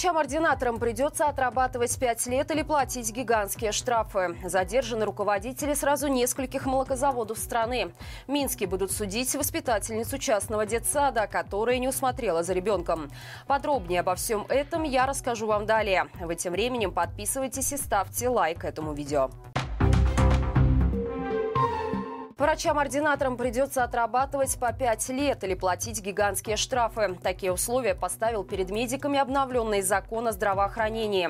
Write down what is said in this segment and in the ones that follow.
Врачам-ординаторам придется отрабатывать 5 лет или платить гигантские штрафы. Задержаны руководители сразу нескольких молокозаводов страны. В Минске будут судить воспитательницу частного детсада, которая не усмотрела за ребенком. Подробнее обо всем этом я расскажу вам далее. Вы тем временем подписывайтесь и ставьте лайк этому видео. Врачам-ординаторам придется отрабатывать по 5 лет или платить гигантские штрафы. Такие условия поставил перед медиками обновленный закон о здравоохранении.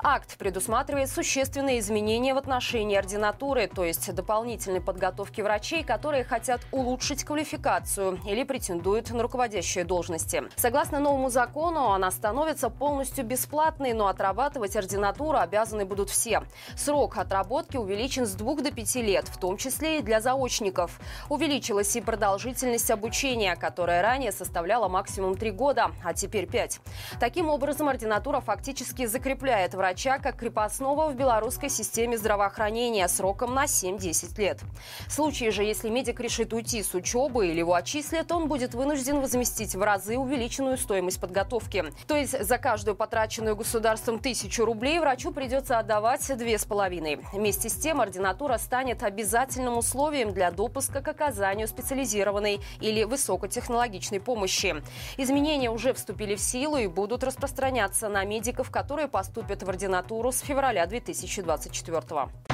Акт предусматривает существенные изменения в отношении ординатуры, то есть дополнительной подготовки врачей, которые хотят улучшить квалификацию или претендуют на руководящие должности. Согласно новому закону, она становится полностью бесплатной, но отрабатывать ординатуру обязаны будут все. Срок отработки увеличен с 2 до 5 лет, в том числе и для заочников заочников. Увеличилась и продолжительность обучения, которая ранее составляла максимум 3 года, а теперь 5. Таким образом, ординатура фактически закрепляет врача как крепостного в белорусской системе здравоохранения сроком на 7-10 лет. В случае же, если медик решит уйти с учебы или его отчислят, он будет вынужден возместить в разы увеличенную стоимость подготовки. То есть за каждую потраченную государством тысячу рублей врачу придется отдавать две с половиной. Вместе с тем ординатура станет обязательным условием для допуска к оказанию специализированной или высокотехнологичной помощи. Изменения уже вступили в силу и будут распространяться на медиков, которые поступят в ординатуру с февраля 2024 года.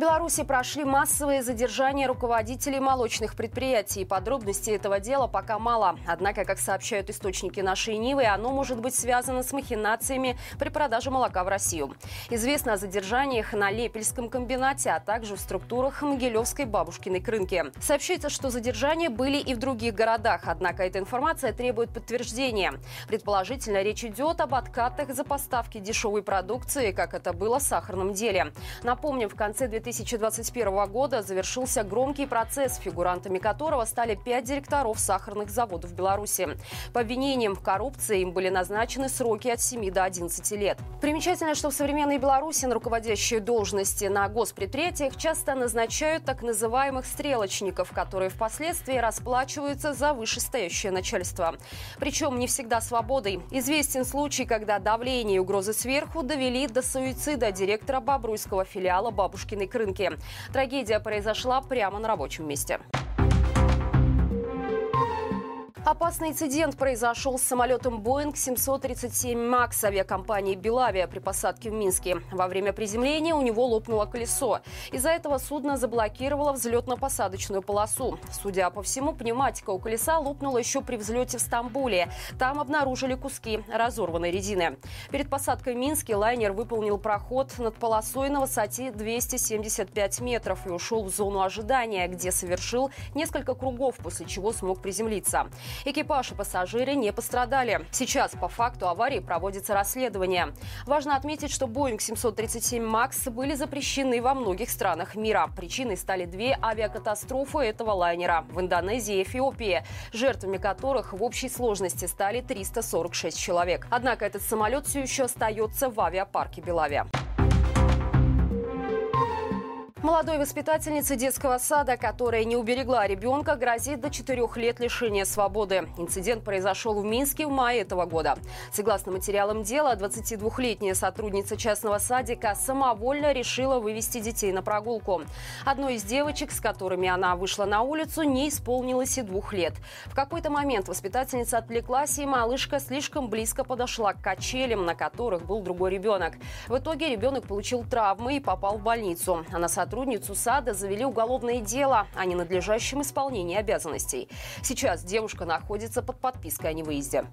Беларуси прошли массовые задержания руководителей молочных предприятий. Подробностей этого дела пока мало. Однако, как сообщают источники нашей Нивы, оно может быть связано с махинациями при продаже молока в Россию. Известно о задержаниях на Лепельском комбинате, а также в структурах Могилевской бабушкиной крынки. Сообщается, что задержания были и в других городах, однако эта информация требует подтверждения. Предположительно, речь идет об откатах за поставки дешевой продукции, как это было в сахарном деле. Напомним, в конце 2000 2021 года завершился громкий процесс, фигурантами которого стали пять директоров сахарных заводов Беларуси. По обвинениям в коррупции им были назначены сроки от 7 до 11 лет. Примечательно, что в современной Беларуси на руководящие должности на госпредприятиях часто назначают так называемых стрелочников, которые впоследствии расплачиваются за вышестоящее начальство. Причем не всегда свободой. Известен случай, когда давление и угрозы сверху довели до суицида директора Бобруйского филиала «Бабушкиной крыши» рынке. Трагедия произошла прямо на рабочем месте. Опасный инцидент произошел с самолетом Boeing 737 MAX авиакомпании «Белавия» при посадке в Минске. Во время приземления у него лопнуло колесо. Из-за этого судно заблокировало взлетно-посадочную полосу. Судя по всему, пневматика у колеса лопнула еще при взлете в Стамбуле. Там обнаружили куски разорванной резины. Перед посадкой в Минске лайнер выполнил проход над полосой на высоте 275 метров и ушел в зону ожидания, где совершил несколько кругов, после чего смог приземлиться. Экипаж и пассажиры не пострадали. Сейчас по факту аварии проводится расследование. Важно отметить, что Boeing 737 MAX были запрещены во многих странах мира. Причиной стали две авиакатастрофы этого лайнера в Индонезии и Эфиопии, жертвами которых в общей сложности стали 346 человек. Однако этот самолет все еще остается в авиапарке Белавия. Молодой воспитательнице детского сада, которая не уберегла ребенка, грозит до 4 лет лишения свободы. Инцидент произошел в Минске в мае этого года. Согласно материалам дела, 22-летняя сотрудница частного садика самовольно решила вывести детей на прогулку. Одной из девочек, с которыми она вышла на улицу, не исполнилось и двух лет. В какой-то момент воспитательница отвлеклась, и малышка слишком близко подошла к качелям, на которых был другой ребенок. В итоге ребенок получил травмы и попал в больницу. Она сотрудницу сада завели уголовное дело о ненадлежащем исполнении обязанностей. Сейчас девушка находится под подпиской о невыезде.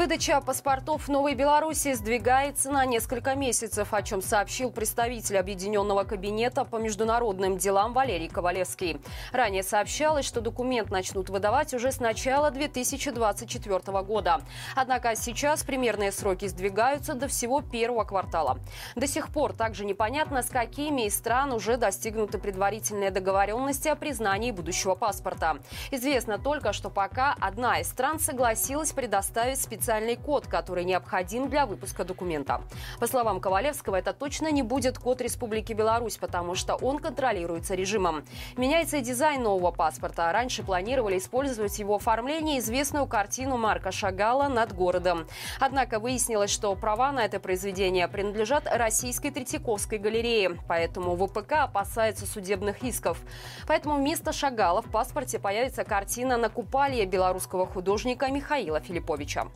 Выдача паспортов в Новой Беларуси сдвигается на несколько месяцев, о чем сообщил представитель Объединенного кабинета по международным делам Валерий Ковалевский. Ранее сообщалось, что документ начнут выдавать уже с начала 2024 года. Однако сейчас примерные сроки сдвигаются до всего первого квартала. До сих пор также непонятно, с какими из стран уже достигнуты предварительные договоренности о признании будущего паспорта. Известно только, что пока одна из стран согласилась предоставить специальный специальный код, который необходим для выпуска документа. По словам Ковалевского, это точно не будет код Республики Беларусь, потому что он контролируется режимом. Меняется и дизайн нового паспорта. Раньше планировали использовать его оформление известную картину Марка Шагала над городом. Однако выяснилось, что права на это произведение принадлежат Российской Третьяковской галерее. Поэтому ВПК опасается судебных исков. Поэтому вместо Шагала в паспорте появится картина на купалье белорусского художника Михаила Филипповича.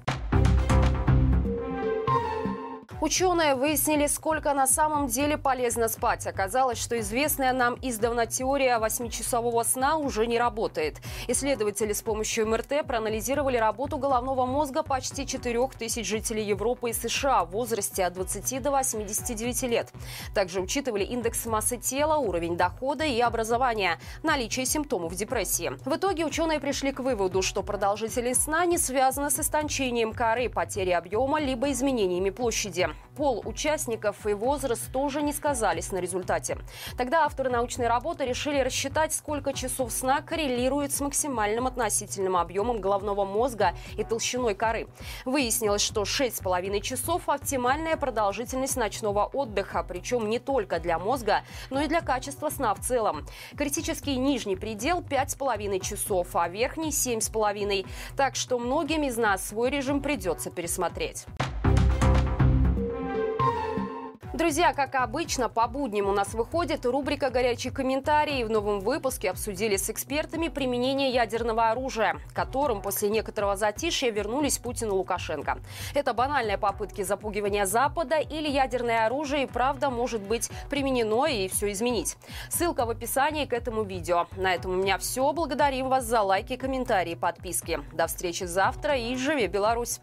Ученые выяснили, сколько на самом деле полезно спать. Оказалось, что известная нам издавна теория 8-часового сна уже не работает. Исследователи с помощью МРТ проанализировали работу головного мозга почти 4 тысяч жителей Европы и США в возрасте от 20 до 89 лет. Также учитывали индекс массы тела, уровень дохода и образования, наличие симптомов депрессии. В итоге ученые пришли к выводу, что продолжительность сна не связана с истончением коры, потерей объема либо изменениями площади. Пол участников и возраст тоже не сказались на результате. Тогда авторы научной работы решили рассчитать, сколько часов сна коррелирует с максимальным относительным объемом головного мозга и толщиной коры. Выяснилось, что 6,5 часов – оптимальная продолжительность ночного отдыха, причем не только для мозга, но и для качества сна в целом. Критический нижний предел – 5,5 часов, а верхний – 7,5. Так что многим из нас свой режим придется пересмотреть. Друзья, как обычно, по будням у нас выходит рубрика «Горячие комментарии». В новом выпуске обсудили с экспертами применение ядерного оружия, которым после некоторого затишья вернулись Путин и Лукашенко. Это банальные попытки запугивания Запада или ядерное оружие и правда может быть применено и все изменить. Ссылка в описании к этому видео. На этом у меня все. Благодарим вас за лайки, комментарии, подписки. До встречи завтра и живи Беларусь!